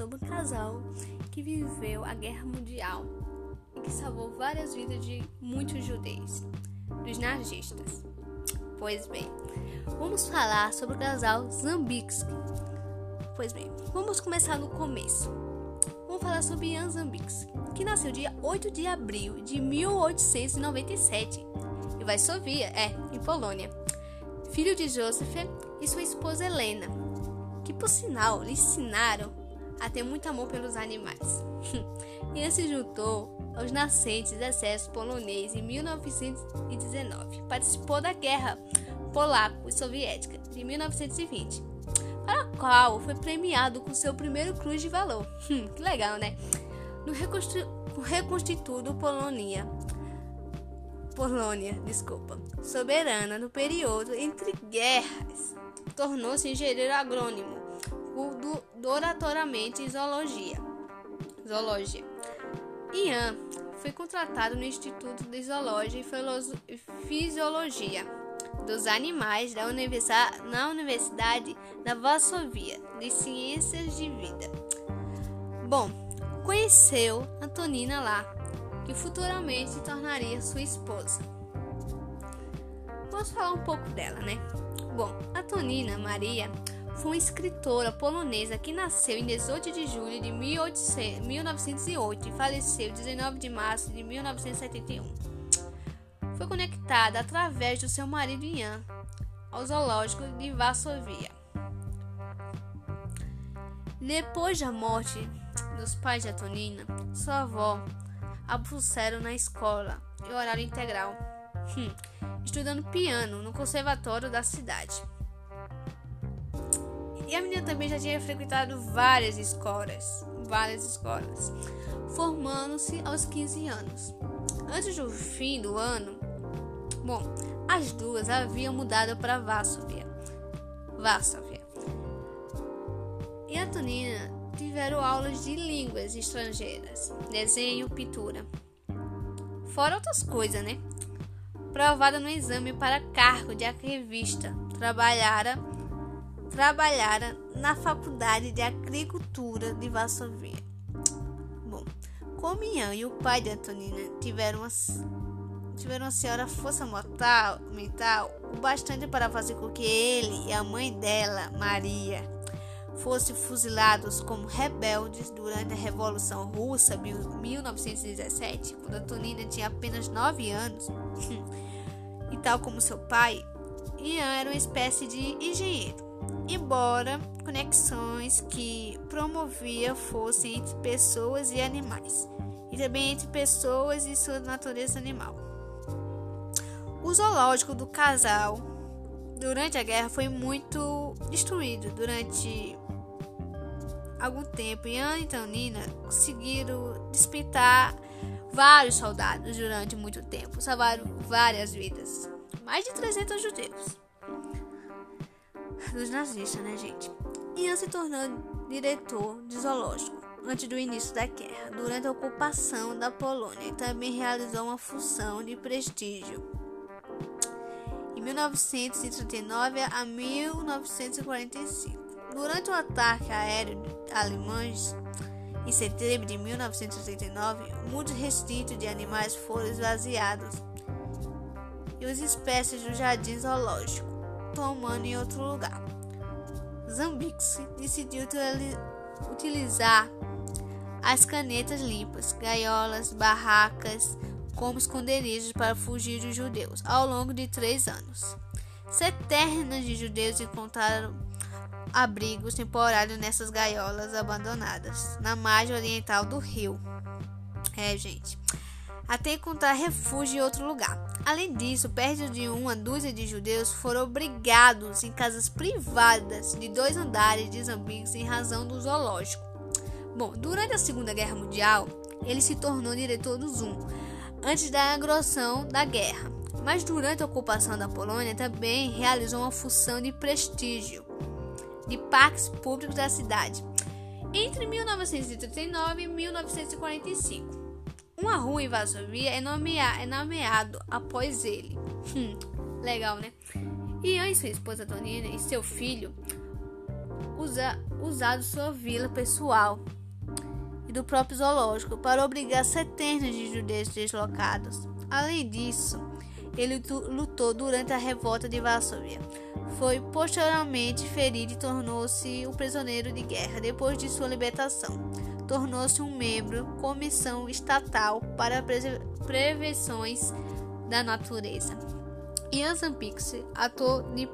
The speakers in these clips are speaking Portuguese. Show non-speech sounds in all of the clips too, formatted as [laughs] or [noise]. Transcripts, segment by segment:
sobre um casal que viveu a Guerra Mundial e que salvou várias vidas de muitos judeus, dos nazistas. Pois bem, vamos falar sobre o casal Zambixki. Pois bem, vamos começar no começo. Vamos falar sobre Jan Zambixki, que nasceu dia 8 de abril de 1897 em Varsovia, é, em Polônia. Filho de Joseph e sua esposa Helena, que por sinal lhe ensinaram a ter muito amor pelos animais. [laughs] e se juntou aos nascentes exército polonês em 1919. Participou da guerra polaco-soviética de 1920, para a qual foi premiado com seu primeiro Cruz de Valor. [laughs] Que legal, né? No reconstituído Polônia. Polônia, desculpa, soberana no período entre guerras, tornou-se engenheiro agrônomo, doratoriamente em zoologia. zoologia. Ian foi contratado no Instituto de Zoologia e Fisiologia dos Animais da Universidade, na Universidade da Varsovia de Ciências de Vida. Bom, conheceu Antonina lá, que futuramente se tornaria sua esposa. Vamos falar um pouco dela, né? Bom, Antonina Maria foi uma escritora polonesa que nasceu em 18 de julho de 1908 e faleceu 19 de março de 1971. Foi conectada através do seu marido Ian ao zoológico de Varsovia. Depois da morte dos pais de Antonina, sua avó a puseram na escola em horário integral, hum, estudando piano no conservatório da cidade. E a menina também já tinha frequentado várias escolas, várias escolas, formando-se aos 15 anos. Antes do fim do ano, bom, as duas haviam mudado para Varsóvia. Varsóvia. E a Tonina tiveram aulas de línguas estrangeiras, desenho, pintura. Fora outras coisas, né? Provada no exame para cargo de arquivista, trabalhara trabalhara na Faculdade de Agricultura de Varsovia. Bom, Ian e o pai de Antonina tiveram uma, tiveram uma senhora força mortal, mental o bastante para fazer com que ele e a mãe dela, Maria, fossem fuzilados como rebeldes durante a Revolução Russa de 1917, quando Antonina tinha apenas 9 anos. [laughs] e tal como seu pai, Ian era uma espécie de engenheiro. Embora conexões que promovia fossem entre pessoas e animais, e também entre pessoas e sua natureza animal. O zoológico do casal durante a guerra foi muito destruído. Durante algum tempo Ana e Tonina conseguiram despertar vários soldados durante muito tempo, salvaram várias vidas, mais de 300 judeus dos nazistas, né, gente? Ian se tornou diretor de zoológico antes do início da guerra, durante a ocupação da Polônia, e também realizou uma função de prestígio. Em 1939 a 1945, durante o ataque aéreo alemães em setembro de 1939, muitos restritos de animais foram esvaziados e as espécies do jardim zoológico tomando em outro lugar. Zambix decidiu utilizar as canetas limpas, gaiolas, barracas como esconderijos para fugir dos judeus ao longo de três anos. Centenas de judeus encontraram abrigos temporários nessas gaiolas abandonadas na margem oriental do rio. É, gente até encontrar refúgio em outro lugar. Além disso, perto de uma dúzia de judeus foram obrigados em casas privadas de dois andares de Zambix em razão do zoológico. Bom, durante a Segunda Guerra Mundial, ele se tornou diretor do Zoom, antes da agressão da guerra. Mas durante a ocupação da Polônia também realizou uma função de prestígio de parques públicos da cidade entre 1939 e 1945. Uma rua em Varsovia é, nomea é nomeado após ele. Hum, legal, né? Ian e sua esposa Tonina e seu filho usa, usado sua vila pessoal e do próprio zoológico para obrigar centenas de judeus deslocados. Além disso, ele lutou durante a revolta de Varsóvia. Foi posteriormente ferido e tornou-se um prisioneiro de guerra depois de sua libertação. Tornou-se um membro comissão estatal para prevenções da natureza. Ian Zampix, ator de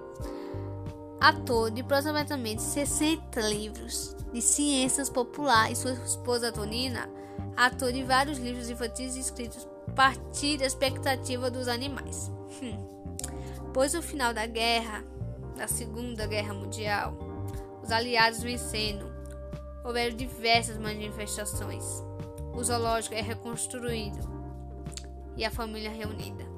ator de aproximadamente 60 livros de ciências populares, e sua esposa Tonina, ator de vários livros infantis escritos a partir da expectativa dos animais. Hum. Pois o final da guerra, da Segunda Guerra Mundial, os aliados vencendo, houveram diversas manifestações. O zoológico é reconstruído e a família reunida.